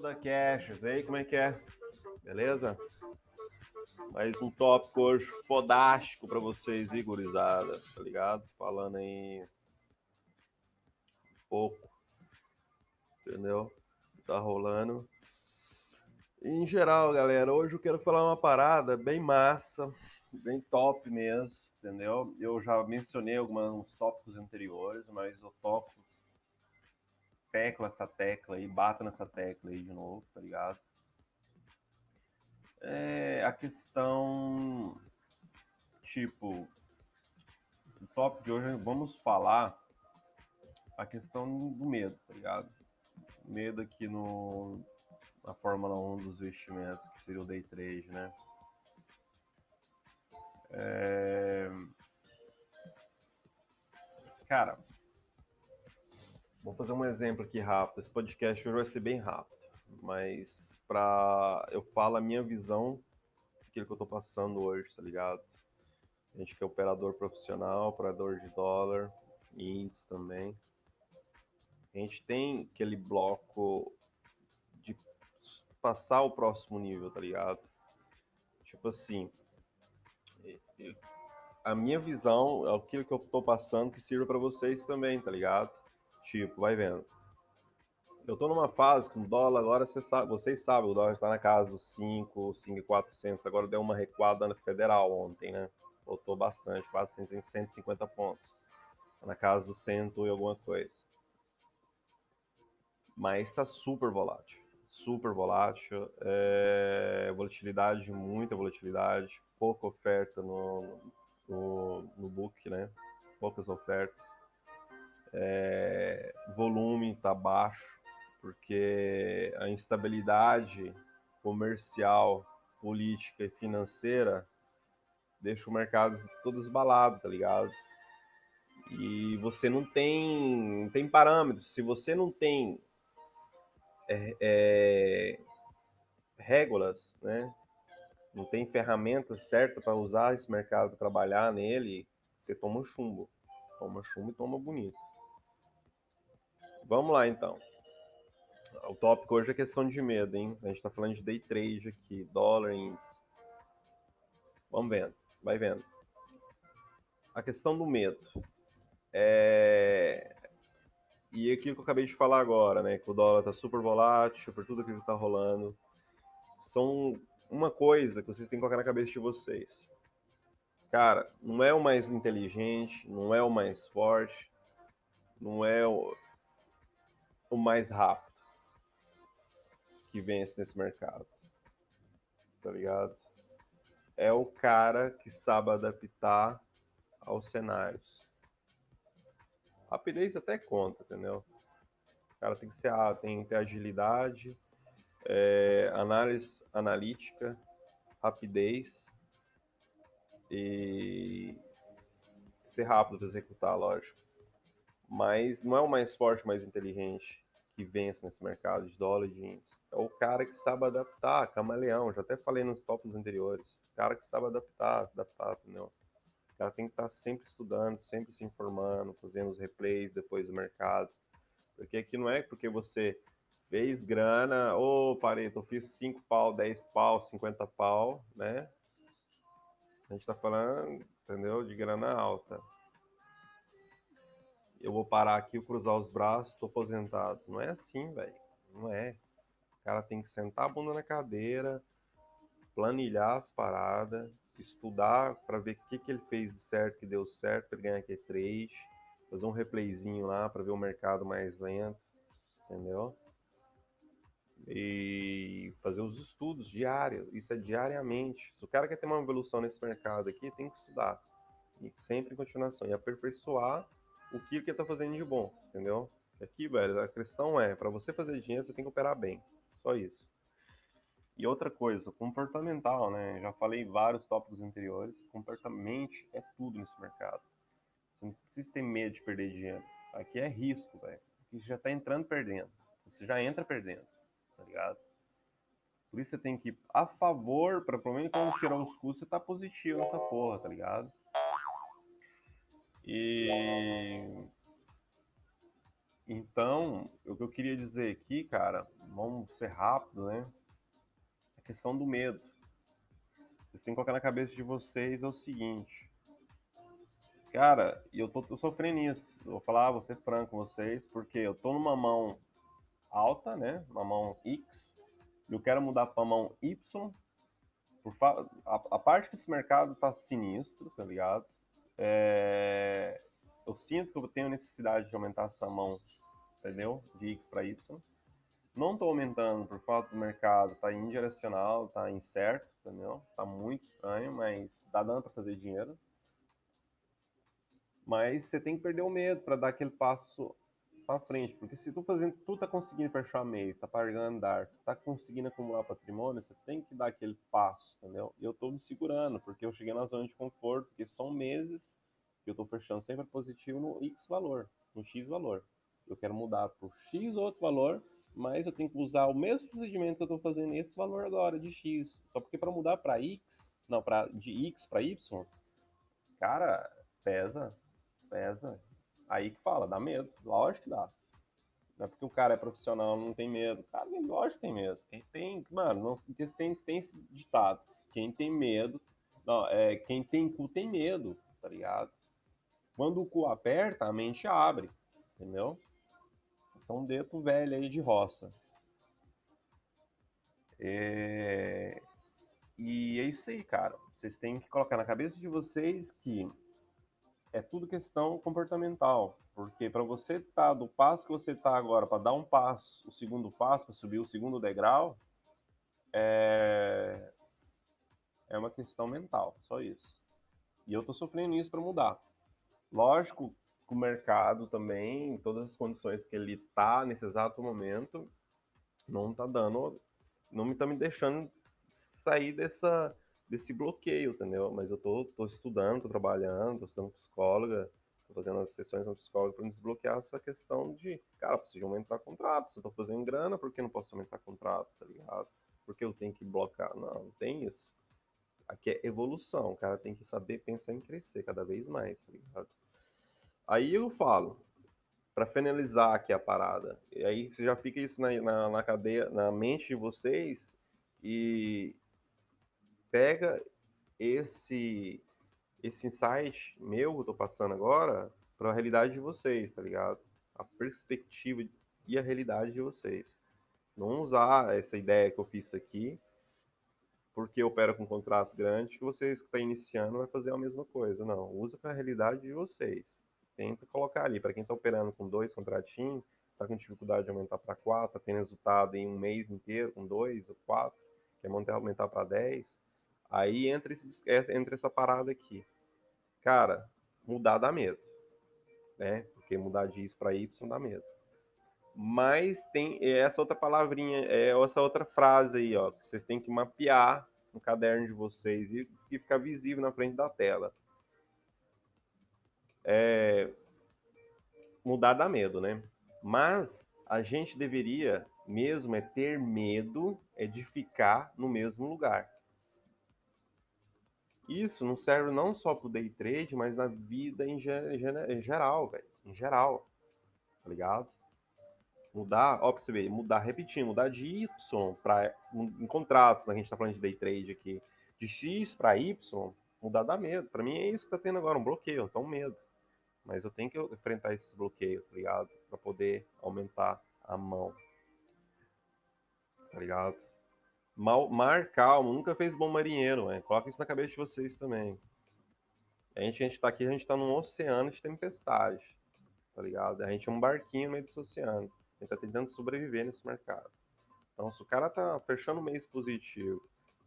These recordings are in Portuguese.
Foda Caches, aí como é que é? Beleza? Mais um tópico hoje fodástico para vocês, aí, gurizada, tá ligado? Falando aí um pouco, entendeu? Tá rolando. Em geral, galera, hoje eu quero falar uma parada bem massa, bem top mesmo, entendeu? Eu já mencionei alguns tópicos anteriores, mas o tópico tecla essa tecla aí, bata nessa tecla aí de novo, tá ligado? É a questão, tipo, o tópico de hoje vamos falar a questão do medo, tá ligado? Medo aqui no, na Fórmula 1 dos investimentos, que seria o day trade, né? É... Cara, Vou fazer um exemplo aqui rápido. Esse podcast vai ser bem rápido, mas para eu falo a minha visão daquilo que eu tô passando hoje, tá ligado? A gente que é operador profissional, operador de dólar, índice também. A gente tem aquele bloco de passar o próximo nível, tá ligado? Tipo assim, a minha visão, é aquilo que eu tô passando que sirva para vocês também, tá ligado? Tipo, vai vendo. Eu tô numa fase com dólar, agora você sabe, vocês sabem, o dólar está na casa dos 5, 5,400. Agora deu uma recuada na federal ontem, né? Voltou bastante, quase 150 pontos. Tá na casa dos 100 e alguma coisa. Mas está super volátil. Super volátil. É... Volatilidade, muita volatilidade. Pouca oferta no, no, no book, né? Poucas ofertas é, volume está baixo, porque a instabilidade comercial, política e financeira deixa o mercado todo esbalado, tá ligado? E você não tem, não tem parâmetros. Se você não tem é, é, régulas, né? Não tem ferramentas certas para usar esse mercado, trabalhar nele, você toma um chumbo. Toma chumbo e toma bonito. Vamos lá, então. O tópico hoje é questão de medo, hein? A gente está falando de day trade aqui, dólar, índice. Vamos vendo, vai vendo. A questão do medo. É... E aquilo que eu acabei de falar agora, né? Que o dólar está super volátil, por tudo aquilo que está rolando. São uma coisa que vocês têm que colocar na cabeça de vocês. Cara, não é o mais inteligente, não é o mais forte, não é o o mais rápido que vence nesse mercado. Tá ligado? É o cara que sabe adaptar aos cenários. Rapidez até conta, entendeu? O cara tem que ser tem que ter agilidade, é, análise analítica, rapidez e ser rápido para executar, lógico. Mas não é o mais forte, o mais inteligente que vence nesse mercado de dólar e índice. É o cara que sabe adaptar, camaleão. Já até falei nos tópicos anteriores. Cara que sabe adaptar, adaptar, entendeu? O cara tem que estar sempre estudando, sempre se informando, fazendo os replays depois do mercado. Porque aqui não é porque você fez grana, ô oh, Pareto, eu fiz 5 pau, 10 pau, 50 pau, né? A gente tá falando, entendeu? De grana alta eu vou parar aqui, cruzar os braços, tô aposentado. Não é assim, velho. Não é. O cara tem que sentar a bunda na cadeira, planilhar as paradas, estudar para ver o que, que ele fez certo, que deu certo para ganhar aqui trade, fazer um replayzinho lá para ver o mercado mais lento, entendeu? E fazer os estudos diários, isso é diariamente. Se o cara quer ter uma evolução nesse mercado aqui, tem que estudar. E sempre em continuação. E aperfeiçoar o que que tá fazendo de bom, entendeu? Aqui, velho, a questão é, para você fazer dinheiro, você tem que operar bem. Só isso. E outra coisa, comportamental, né? Já falei vários tópicos anteriores. Comportamento é tudo nesse mercado. Você não precisa ter medo de perder dinheiro. Aqui é risco, velho. Aqui já tá entrando perdendo. Você já entra perdendo, tá ligado? Por isso você tem que ir a favor, para pelo menos quando tirar os custos, você tá positivo nessa porra, tá ligado? E Então, o que eu queria dizer aqui, cara, vamos ser rápido, né? A questão do medo. Vocês têm que colocar na cabeça de vocês é o seguinte. Cara, eu tô, tô sofrendo isso. Eu vou falar, vou ser franco com vocês, porque eu tô numa mão alta, né? Uma mão X. Eu quero mudar para mão Y. Por fa... a, a parte que esse mercado tá sinistro, tá ligado? É... Eu sinto que eu tenho necessidade de aumentar essa mão entendeu? De X para Y. Não estou aumentando por falta do mercado, tá indirecional, tá incerto, entendeu? Tá muito estranho, mas tá dando para fazer dinheiro. Mas você tem que perder o medo para dar aquele passo para frente, porque se tu fazendo, tu tá conseguindo fechar mês, tá pagando andar, tá conseguindo acumular patrimônio, você tem que dar aquele passo, entendeu? E eu tô me segurando, porque eu cheguei na zona de conforto, porque são meses que eu tô fechando sempre positivo no X valor, no X valor eu quero mudar por X outro valor, mas eu tenho que usar o mesmo procedimento que eu estou fazendo nesse valor agora de X. Só porque para mudar para X, não, para de X para Y, cara, pesa, pesa. Aí que fala, dá medo. Lógico que dá. Não é porque o cara é profissional, não tem medo. Cara, lógico que tem medo. Quem tem, mano, não, tem, tem esse ditado. Quem tem medo, não, é, quem tem cu tem medo, tá ligado? Quando o cu aperta, a mente abre, entendeu? São Deto velho aí de roça. É... E é isso aí, cara. Vocês têm que colocar na cabeça de vocês que é tudo questão comportamental. Porque para você estar tá do passo que você está agora, para dar um passo, o segundo passo, para subir o segundo degrau, é... é uma questão mental, só isso. E eu tô sofrendo isso para mudar. Lógico o mercado também, todas as condições que ele tá nesse exato momento, não tá dando, não me tá me deixando sair dessa desse bloqueio, entendeu? Mas eu tô, tô estudando, tô trabalhando, tô estudando psicóloga, tô fazendo as sessões com psicóloga para desbloquear essa questão de, cara, preciso aumentar contrato, se eu tô fazendo grana, por que não posso aumentar contrato, tá ligado? Porque eu tenho que bloquear? Não, não tem isso. Aqui é evolução, o cara tem que saber pensar em crescer cada vez mais, tá ligado? Aí eu falo, para finalizar aqui a parada, e aí você já fica isso na, na, na cadeia, na mente de vocês e pega esse esse insight meu que eu tô passando agora para a realidade de vocês, tá ligado? A perspectiva e a realidade de vocês. Não usar essa ideia que eu fiz aqui porque eu opero com um contrato grande que vocês que estão tá iniciando vai fazer a mesma coisa. Não, usa para a realidade de vocês tenta colocar ali. Para quem está operando com dois contratinhos, está com dificuldade de aumentar para quatro, está tendo resultado em um mês inteiro com dois ou quatro, quer aumentar para dez, aí entra, esse, entra essa parada aqui. Cara, mudar dá medo, né? Porque mudar de X para Y dá medo. Mas tem essa outra palavrinha, é essa outra frase aí, ó, que vocês têm que mapear no caderno de vocês e, e ficar visível na frente da tela é, mudar dá medo, né? Mas a gente deveria mesmo é ter medo é de ficar no mesmo lugar. Isso não serve não só para o day trade, mas na vida em, geral, velho. Em geral. Tá ligado? Mudar, ó, pra você ver, mudar, repetindo, mudar de Y para em contraste, né, a gente tá falando de day trade aqui, de X para Y, mudar dá medo. Para mim é isso que tá tendo agora, um bloqueio, um medo. Mas eu tenho que enfrentar esses bloqueios, tá ligado? Pra poder aumentar a mão. Tá ligado? Mal, mar calmo, nunca fez bom marinheiro, né? Coloca isso na cabeça de vocês também. A gente, a gente tá aqui, a gente tá num oceano de tempestade, tá ligado? A gente é um barquinho no meio desse oceano. A gente tá tentando sobreviver nesse mercado. Então, se o cara tá fechando o mês positivo,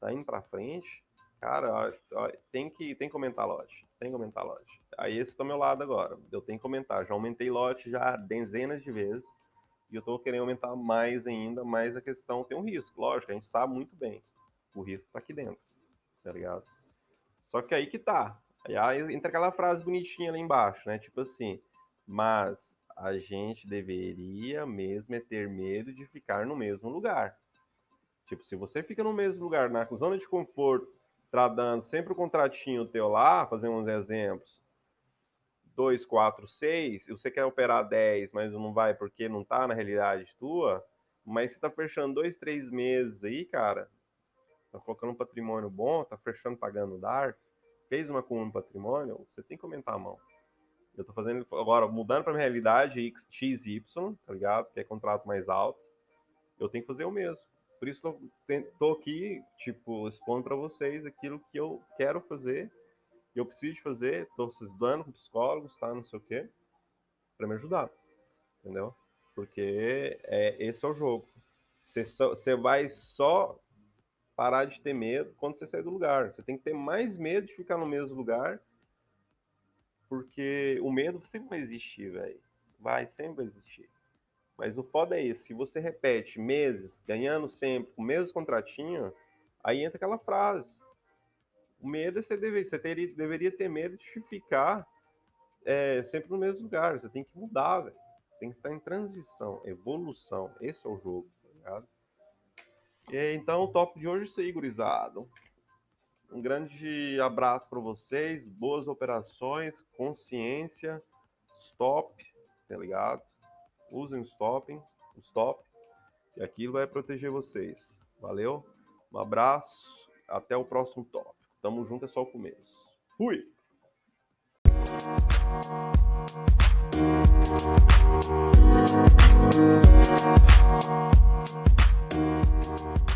tá indo pra frente, cara, ó, ó, tem, que, tem que comentar lote. Tem que aumentar lote. Aí esse tá meu lado agora. Eu tenho que comentar. Já aumentei lote já dezenas de vezes. E eu tô querendo aumentar mais ainda, mas a questão tem um risco. Lógico, a gente sabe muito bem. O risco tá aqui dentro. Tá ligado? Só que aí que tá. Aí entra aquela frase bonitinha lá embaixo, né? Tipo assim, mas a gente deveria mesmo é ter medo de ficar no mesmo lugar. Tipo, se você fica no mesmo lugar, na zona de conforto, tradando sempre o contratinho teu lá, fazer uns exemplos, 2, 4, 6, e você quer operar 10, mas não vai porque não tá na realidade tua, mas você tá fechando dois, três meses aí, cara, tá colocando um patrimônio bom, tá fechando pagando DARF, fez uma coluna patrimônio, você tem que aumentar a mão. Eu tô fazendo agora, mudando para minha realidade XY, tá ligado? Que é contrato mais alto. Eu tenho que fazer o mesmo. Por isso tô, tô aqui, tipo, expondo para vocês aquilo que eu quero fazer eu preciso fazer, estou estudando com psicólogos, tá? Não sei o quê, para me ajudar, entendeu? Porque é, esse é o jogo. Você, você vai só parar de ter medo quando você sair do lugar. Você tem que ter mais medo de ficar no mesmo lugar, porque o medo sempre vai existir, velho. Vai, sempre vai existir. Mas o foda é esse, se você repete meses, ganhando sempre, com o mesmo contratinho, aí entra aquela frase o medo é você, deve, você teria, deveria ter medo de ficar é, sempre no mesmo lugar. Você tem que mudar. Tem que estar em transição, evolução. Esse é o jogo, tá ligado? E, então, o top de hoje é isso aí, gurizado. Um grande abraço para vocês, boas operações, consciência, stop, tá ligado? Usem o stopping, o stop, e aquilo vai proteger vocês. Valeu? Um abraço, até o próximo top. Tamo junto, é só o começo. Fui! Thank